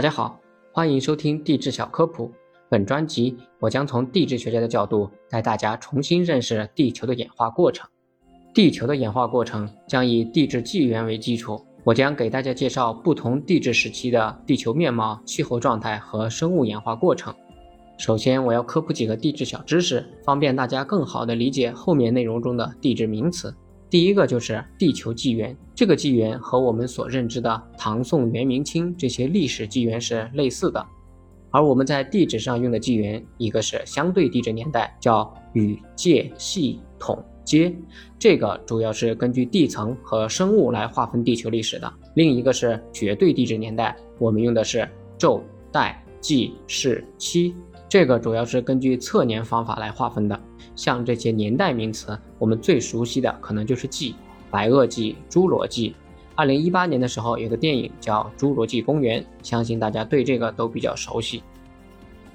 大家好，欢迎收听地质小科普。本专辑我将从地质学家的角度带大家重新认识地球的演化过程。地球的演化过程将以地质纪元为基础，我将给大家介绍不同地质时期的地球面貌、气候状态和生物演化过程。首先，我要科普几个地质小知识，方便大家更好地理解后面内容中的地质名词。第一个就是地球纪元，这个纪元和我们所认知的唐宋元明清这些历史纪元是类似的。而我们在地质上用的纪元，一个是相对地质年代，叫宇界、系、统、阶，这个主要是根据地层和生物来划分地球历史的；另一个是绝对地质年代，我们用的是纣、代、纪、世、期，这个主要是根据测年方法来划分的。像这些年代名词，我们最熟悉的可能就是纪、白垩纪、侏罗纪。二零一八年的时候，有个电影叫《侏罗纪公园》，相信大家对这个都比较熟悉。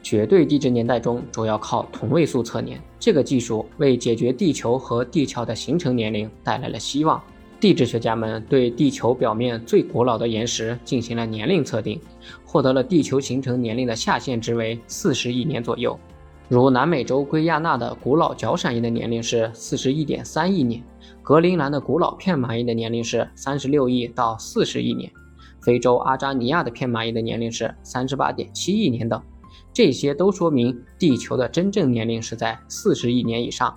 绝对地质年代中主要靠同位素测年，这个技术为解决地球和地壳的形成年龄带来了希望。地质学家们对地球表面最古老的岩石进行了年龄测定，获得了地球形成年龄的下限值为四十亿年左右。如南美洲圭亚那的古老角闪岩的年龄是四十一点三亿年，格陵兰的古老片麻岩的年龄是三十六亿到四十亿年，非洲阿扎尼亚的片麻岩的年龄是三十八点七亿年等，这些都说明地球的真正年龄是在四十亿年以上。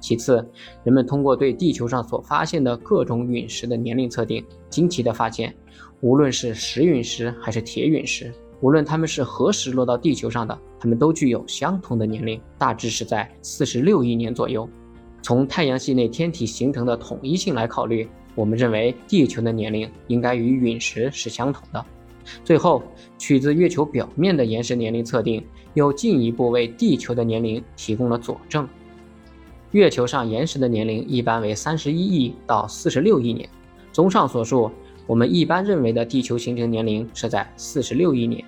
其次，人们通过对地球上所发现的各种陨石的年龄测定，惊奇地发现，无论是石陨石还是铁陨石。无论它们是何时落到地球上的，它们都具有相同的年龄，大致是在四十六亿年左右。从太阳系内天体形成的统一性来考虑，我们认为地球的年龄应该与陨石是相同的。最后，取自月球表面的岩石年龄测定，又进一步为地球的年龄提供了佐证。月球上岩石的年龄一般为三十一亿到四十六亿年。综上所述。我们一般认为的地球形成年龄是在四十六亿年。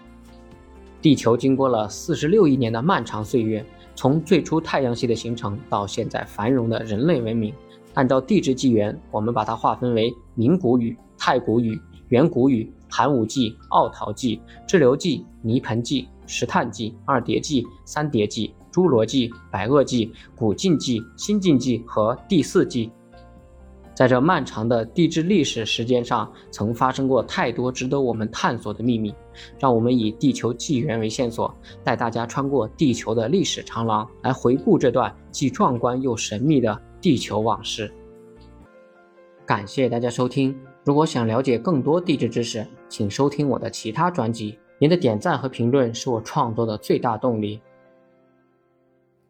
地球经过了四十六亿年的漫长岁月，从最初太阳系的形成到现在繁荣的人类文明。按照地质纪元，我们把它划分为冥古宇、太古宇、远古宇、寒武纪、奥陶纪、志留纪、泥盆纪、石炭纪、二叠纪、三叠纪、侏罗纪、白垩纪、古晋纪、新近纪和第四纪。在这漫长的地质历史时间上，曾发生过太多值得我们探索的秘密。让我们以地球纪元为线索，带大家穿过地球的历史长廊，来回顾这段既壮观又神秘的地球往事。感谢大家收听。如果想了解更多地质知识，请收听我的其他专辑。您的点赞和评论是我创作的最大动力。